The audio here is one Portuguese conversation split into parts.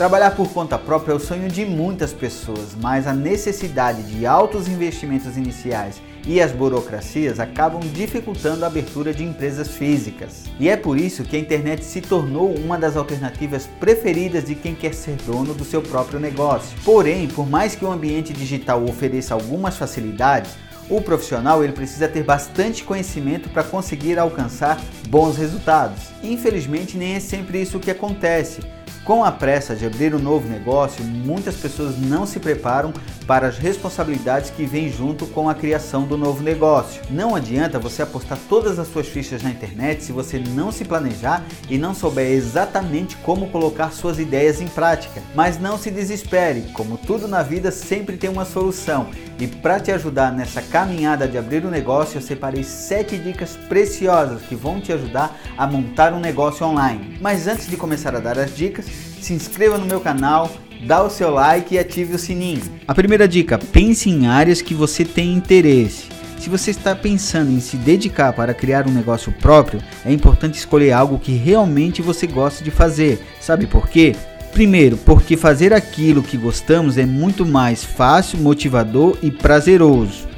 Trabalhar por conta própria é o sonho de muitas pessoas, mas a necessidade de altos investimentos iniciais e as burocracias acabam dificultando a abertura de empresas físicas. E é por isso que a internet se tornou uma das alternativas preferidas de quem quer ser dono do seu próprio negócio. Porém, por mais que o ambiente digital ofereça algumas facilidades, o profissional ele precisa ter bastante conhecimento para conseguir alcançar bons resultados. Infelizmente, nem é sempre isso que acontece. Com a pressa de abrir um novo negócio, muitas pessoas não se preparam para as responsabilidades que vêm junto com a criação do novo negócio. Não adianta você apostar todas as suas fichas na internet se você não se planejar e não souber exatamente como colocar suas ideias em prática. Mas não se desespere, como tudo na vida sempre tem uma solução. E para te ajudar nessa caminhada de abrir um negócio, eu separei 7 dicas preciosas que vão te ajudar a montar um negócio online. Mas antes de começar a dar as dicas, se inscreva no meu canal, dá o seu like e ative o sininho. A primeira dica: pense em áreas que você tem interesse. Se você está pensando em se dedicar para criar um negócio próprio, é importante escolher algo que realmente você gosta de fazer. Sabe por quê? Primeiro, porque fazer aquilo que gostamos é muito mais fácil, motivador e prazeroso.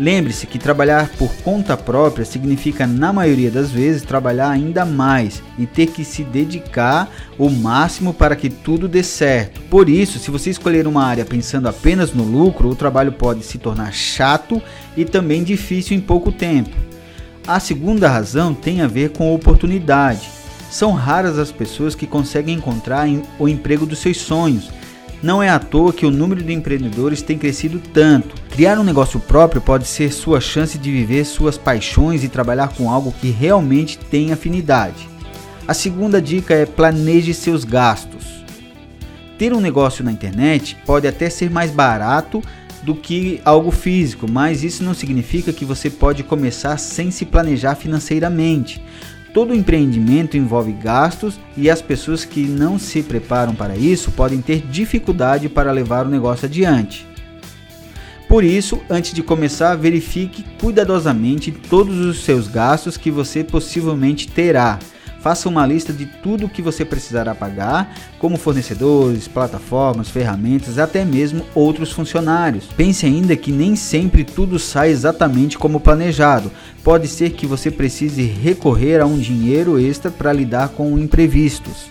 Lembre-se que trabalhar por conta própria significa, na maioria das vezes, trabalhar ainda mais e ter que se dedicar o máximo para que tudo dê certo. Por isso, se você escolher uma área pensando apenas no lucro, o trabalho pode se tornar chato e também difícil em pouco tempo. A segunda razão tem a ver com oportunidade. São raras as pessoas que conseguem encontrar o emprego dos seus sonhos não é à toa que o número de empreendedores tem crescido tanto. Criar um negócio próprio pode ser sua chance de viver suas paixões e trabalhar com algo que realmente tem afinidade. A segunda dica é planeje seus gastos. Ter um negócio na internet pode até ser mais barato do que algo físico, mas isso não significa que você pode começar sem se planejar financeiramente. Todo empreendimento envolve gastos e as pessoas que não se preparam para isso podem ter dificuldade para levar o negócio adiante. Por isso, antes de começar, verifique cuidadosamente todos os seus gastos que você possivelmente terá Faça uma lista de tudo o que você precisará pagar, como fornecedores, plataformas, ferramentas, até mesmo outros funcionários. Pense ainda que nem sempre tudo sai exatamente como planejado. Pode ser que você precise recorrer a um dinheiro extra para lidar com imprevistos.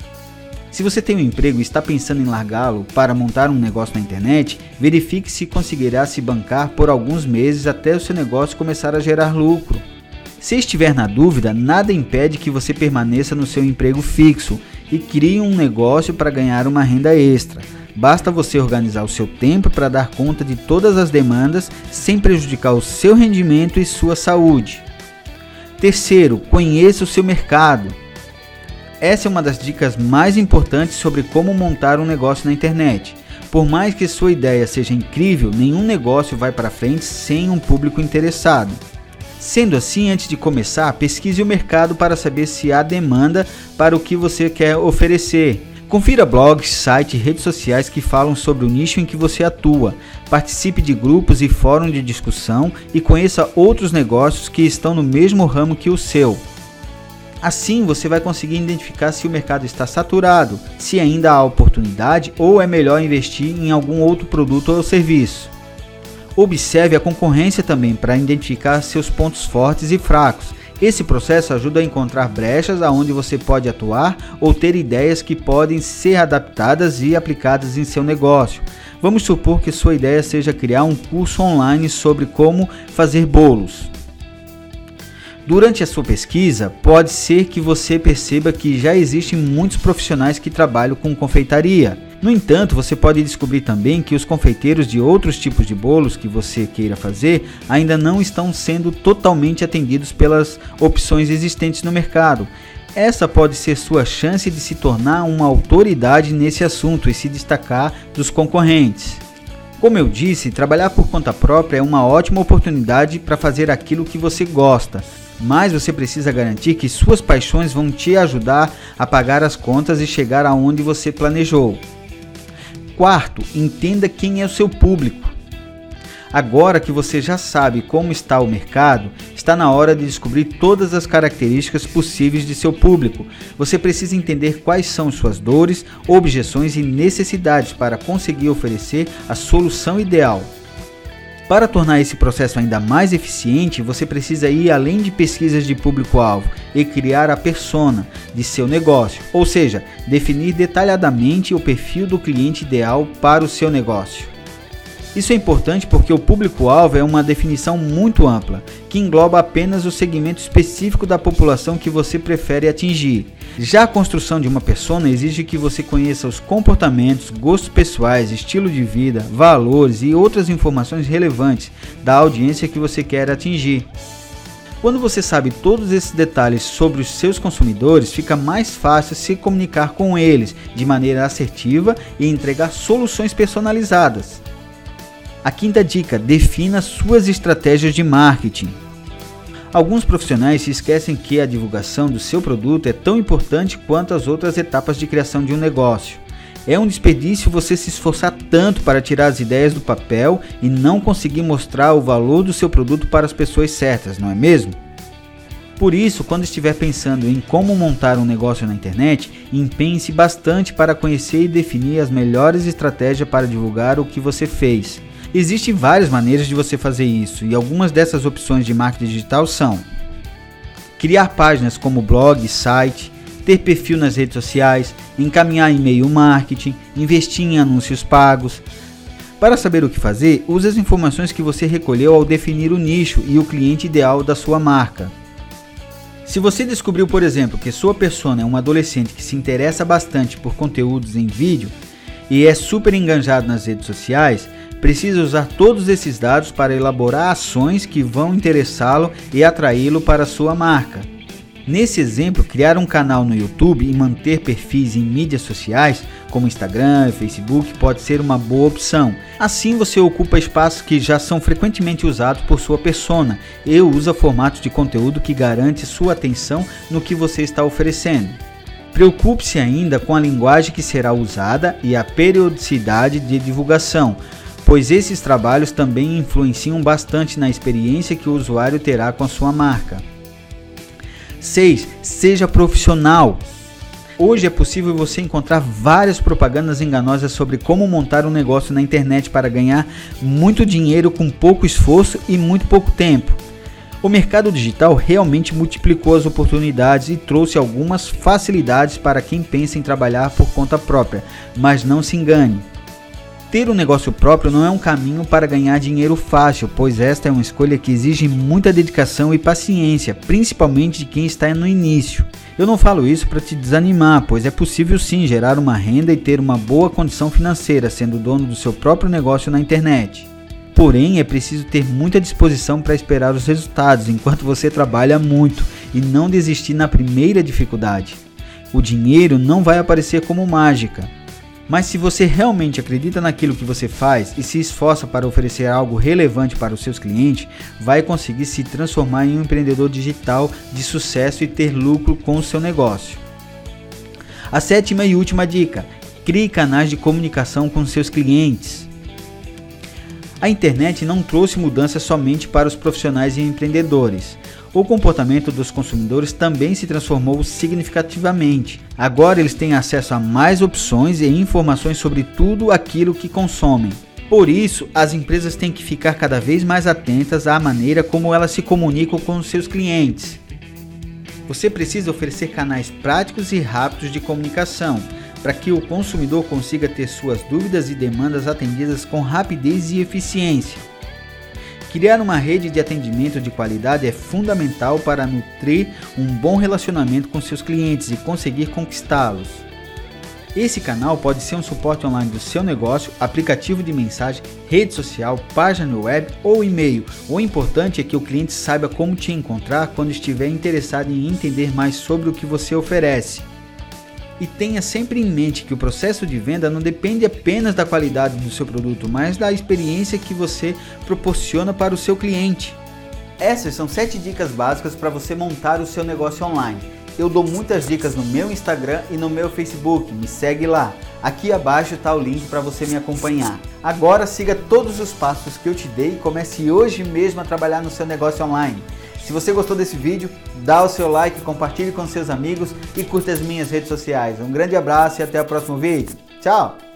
Se você tem um emprego e está pensando em largá-lo para montar um negócio na internet, verifique se conseguirá se bancar por alguns meses até o seu negócio começar a gerar lucro. Se estiver na dúvida, nada impede que você permaneça no seu emprego fixo e crie um negócio para ganhar uma renda extra. Basta você organizar o seu tempo para dar conta de todas as demandas sem prejudicar o seu rendimento e sua saúde. Terceiro, conheça o seu mercado. Essa é uma das dicas mais importantes sobre como montar um negócio na internet. Por mais que sua ideia seja incrível, nenhum negócio vai para frente sem um público interessado. Sendo assim, antes de começar, pesquise o mercado para saber se há demanda para o que você quer oferecer. Confira blogs, sites redes sociais que falam sobre o nicho em que você atua. Participe de grupos e fóruns de discussão e conheça outros negócios que estão no mesmo ramo que o seu. Assim você vai conseguir identificar se o mercado está saturado, se ainda há oportunidade ou é melhor investir em algum outro produto ou serviço. Observe a concorrência também para identificar seus pontos fortes e fracos. Esse processo ajuda a encontrar brechas aonde você pode atuar ou ter ideias que podem ser adaptadas e aplicadas em seu negócio. Vamos supor que sua ideia seja criar um curso online sobre como fazer bolos. Durante a sua pesquisa, pode ser que você perceba que já existem muitos profissionais que trabalham com confeitaria. No entanto, você pode descobrir também que os confeiteiros de outros tipos de bolos que você queira fazer ainda não estão sendo totalmente atendidos pelas opções existentes no mercado. Essa pode ser sua chance de se tornar uma autoridade nesse assunto e se destacar dos concorrentes. Como eu disse, trabalhar por conta própria é uma ótima oportunidade para fazer aquilo que você gosta, mas você precisa garantir que suas paixões vão te ajudar a pagar as contas e chegar aonde você planejou. Quarto, entenda quem é o seu público. Agora que você já sabe como está o mercado, está na hora de descobrir todas as características possíveis de seu público. Você precisa entender quais são suas dores, objeções e necessidades para conseguir oferecer a solução ideal. Para tornar esse processo ainda mais eficiente, você precisa ir além de pesquisas de público-alvo e criar a persona de seu negócio, ou seja, definir detalhadamente o perfil do cliente ideal para o seu negócio. Isso é importante porque o público-alvo é uma definição muito ampla, que engloba apenas o segmento específico da população que você prefere atingir. Já a construção de uma persona exige que você conheça os comportamentos, gostos pessoais, estilo de vida, valores e outras informações relevantes da audiência que você quer atingir. Quando você sabe todos esses detalhes sobre os seus consumidores, fica mais fácil se comunicar com eles de maneira assertiva e entregar soluções personalizadas. A quinta dica: defina suas estratégias de marketing. Alguns profissionais se esquecem que a divulgação do seu produto é tão importante quanto as outras etapas de criação de um negócio. É um desperdício você se esforçar tanto para tirar as ideias do papel e não conseguir mostrar o valor do seu produto para as pessoas certas, não é mesmo? Por isso, quando estiver pensando em como montar um negócio na internet, empenhe-se bastante para conhecer e definir as melhores estratégias para divulgar o que você fez. Existem várias maneiras de você fazer isso e algumas dessas opções de marketing digital são criar páginas como blog, site, ter perfil nas redes sociais, encaminhar e-mail marketing, investir em anúncios pagos. Para saber o que fazer, use as informações que você recolheu ao definir o nicho e o cliente ideal da sua marca. Se você descobriu, por exemplo, que sua persona é um adolescente que se interessa bastante por conteúdos em vídeo e é super enganjado nas redes sociais, precisa usar todos esses dados para elaborar ações que vão interessá-lo e atraí-lo para sua marca. Nesse exemplo, criar um canal no YouTube e manter perfis em mídias sociais, como Instagram e Facebook, pode ser uma boa opção. Assim você ocupa espaços que já são frequentemente usados por sua persona e usa formatos de conteúdo que garante sua atenção no que você está oferecendo. Preocupe-se ainda com a linguagem que será usada e a periodicidade de divulgação, pois esses trabalhos também influenciam bastante na experiência que o usuário terá com a sua marca. 6. Seja profissional. Hoje é possível você encontrar várias propagandas enganosas sobre como montar um negócio na internet para ganhar muito dinheiro com pouco esforço e muito pouco tempo. O mercado digital realmente multiplicou as oportunidades e trouxe algumas facilidades para quem pensa em trabalhar por conta própria, mas não se engane. Ter um negócio próprio não é um caminho para ganhar dinheiro fácil, pois esta é uma escolha que exige muita dedicação e paciência, principalmente de quem está no início. Eu não falo isso para te desanimar, pois é possível sim gerar uma renda e ter uma boa condição financeira sendo dono do seu próprio negócio na internet. Porém, é preciso ter muita disposição para esperar os resultados enquanto você trabalha muito e não desistir na primeira dificuldade. O dinheiro não vai aparecer como mágica, mas se você realmente acredita naquilo que você faz e se esforça para oferecer algo relevante para os seus clientes, vai conseguir se transformar em um empreendedor digital de sucesso e ter lucro com o seu negócio. A sétima e última dica: crie canais de comunicação com seus clientes. A internet não trouxe mudanças somente para os profissionais e empreendedores o comportamento dos consumidores também se transformou significativamente. Agora eles têm acesso a mais opções e informações sobre tudo aquilo que consomem. Por isso, as empresas têm que ficar cada vez mais atentas à maneira como elas se comunicam com seus clientes. Você precisa oferecer canais práticos e rápidos de comunicação para que o consumidor consiga ter suas dúvidas e demandas atendidas com rapidez e eficiência. Criar uma rede de atendimento de qualidade é fundamental para nutrir um bom relacionamento com seus clientes e conseguir conquistá-los. Esse canal pode ser um suporte online do seu negócio, aplicativo de mensagem, rede social, página web ou e-mail. O importante é que o cliente saiba como te encontrar quando estiver interessado em entender mais sobre o que você oferece. E tenha sempre em mente que o processo de venda não depende apenas da qualidade do seu produto, mas da experiência que você proporciona para o seu cliente. Essas são 7 dicas básicas para você montar o seu negócio online. eu dou muitas dicas no meu Instagram e no meu Facebook. Me segue lá. Aqui abaixo está o link para você me acompanhar. Agora siga todos os passos que eu te dei e comece hoje mesmo a trabalhar no seu negócio online. Se você gostou desse vídeo, dá o seu like, compartilhe com seus amigos e curta as minhas redes sociais. Um grande abraço e até o próximo vídeo. Tchau!